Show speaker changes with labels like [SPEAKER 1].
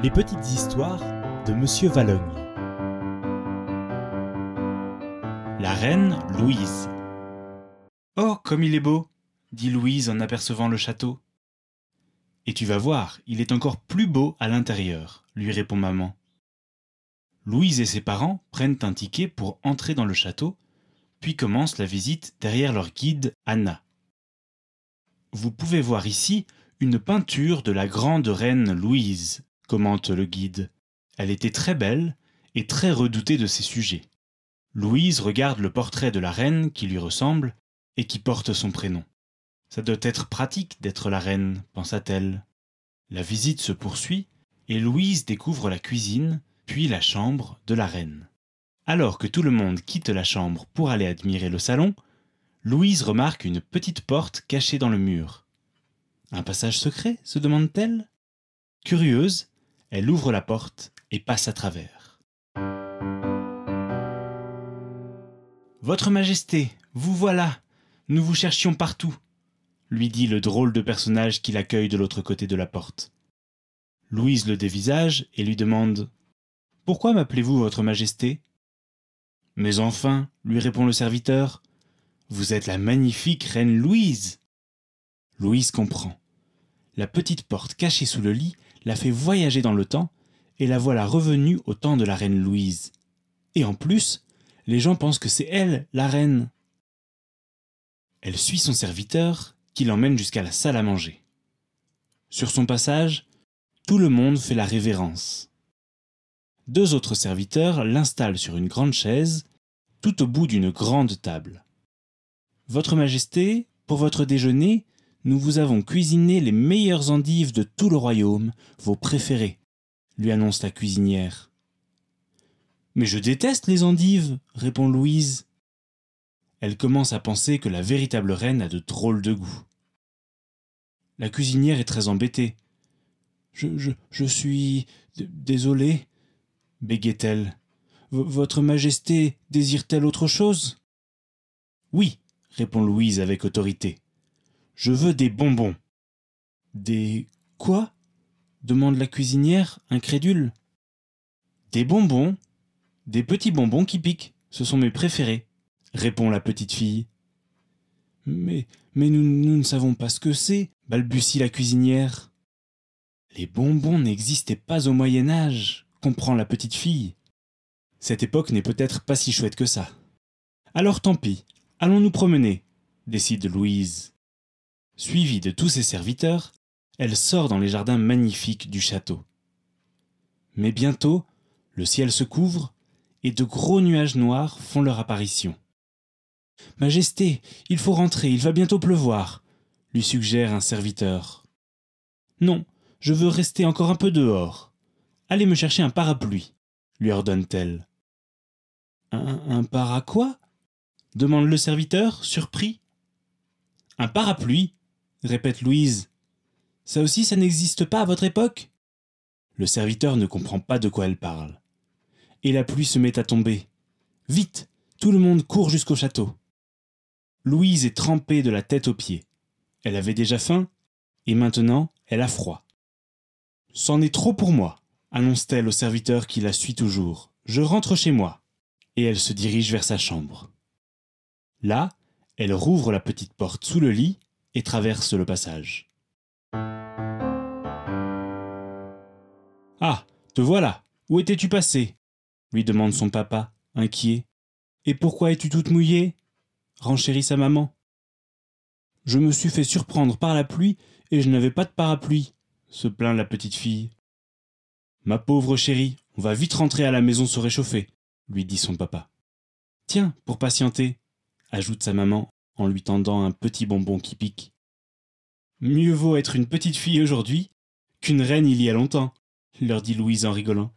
[SPEAKER 1] Les petites histoires de Monsieur Valogne. La reine Louise.
[SPEAKER 2] Oh, comme il est beau dit Louise en apercevant le château. Et tu vas voir, il est encore plus beau à l'intérieur, lui répond maman. Louise et ses parents prennent un ticket pour entrer dans le château, puis commencent la visite derrière leur guide Anna. Vous pouvez voir ici une peinture de la grande reine Louise, commente le guide. Elle était très belle et très redoutée de ses sujets. Louise regarde le portrait de la reine qui lui ressemble et qui porte son prénom. Ça doit être pratique d'être la reine, pensa-t-elle. La visite se poursuit et Louise découvre la cuisine, puis la chambre de la reine. Alors que tout le monde quitte la chambre pour aller admirer le salon, Louise remarque une petite porte cachée dans le mur. Un passage secret se demande-t-elle Curieuse, elle ouvre la porte et passe à travers. Votre Majesté, vous voilà. Nous vous cherchions partout, lui dit le drôle de personnage qui l'accueille de l'autre côté de la porte. Louise le dévisage et lui demande Pourquoi m'appelez-vous Votre Majesté? Mais enfin, lui répond le serviteur, vous êtes la magnifique reine Louise. Louise comprend. La petite porte cachée sous le lit la fait voyager dans le temps et la voilà revenue au temps de la reine Louise. Et en plus, les gens pensent que c'est elle, la reine. Elle suit son serviteur, qui l'emmène jusqu'à la salle à manger. Sur son passage, tout le monde fait la révérence. Deux autres serviteurs l'installent sur une grande chaise, tout au bout d'une grande table. Votre Majesté, pour votre déjeuner, nous vous avons cuisiné les meilleures endives de tout le royaume, vos préférées, lui annonce la cuisinière. Mais je déteste les endives, répond Louise. Elle commence à penser que la véritable reine a de drôles de goût. La cuisinière est très embêtée. Je, je, je suis désolée, bégait-elle. Votre Majesté désire-t-elle autre chose? Oui, répond Louise avec autorité. Je veux des bonbons. Des quoi? demande la cuisinière, incrédule. Des bonbons? Des petits bonbons qui piquent, ce sont mes préférés, répond la petite fille. Mais, mais nous, nous ne savons pas ce que c'est, balbutie la cuisinière. Les bonbons n'existaient pas au Moyen Âge, comprend la petite fille. Cette époque n'est peut-être pas si chouette que ça. Alors tant pis, allons nous promener, décide Louise. Suivie de tous ses serviteurs, elle sort dans les jardins magnifiques du château. Mais bientôt, le ciel se couvre et de gros nuages noirs font leur apparition. Majesté, il faut rentrer, il va bientôt pleuvoir, lui suggère un serviteur. Non, je veux rester encore un peu dehors. Allez me chercher un parapluie, lui ordonne-t-elle. Un, un para quoi? demande le serviteur, surpris. Un parapluie, répète Louise. Ça aussi, ça n'existe pas à votre époque? Le serviteur ne comprend pas de quoi elle parle. Et la pluie se met à tomber. Vite Tout le monde court jusqu'au château. Louise est trempée de la tête aux pieds. Elle avait déjà faim, et maintenant elle a froid. C'en est trop pour moi, annonce-t-elle au serviteur qui la suit toujours. Je rentre chez moi. Et elle se dirige vers sa chambre. Là, elle rouvre la petite porte sous le lit et traverse le passage. Ah, te voilà. Où étais-tu passé? lui demande son papa, inquiet. Et pourquoi es-tu toute mouillée? renchérit sa maman. Je me suis fait surprendre par la pluie et je n'avais pas de parapluie, se plaint la petite fille. Ma pauvre chérie, on va vite rentrer à la maison se réchauffer, lui dit son papa. Tiens, pour patienter, ajoute sa maman en lui tendant un petit bonbon qui pique. Mieux vaut être une petite fille aujourd'hui qu'une reine il y a longtemps, leur dit Louise en rigolant.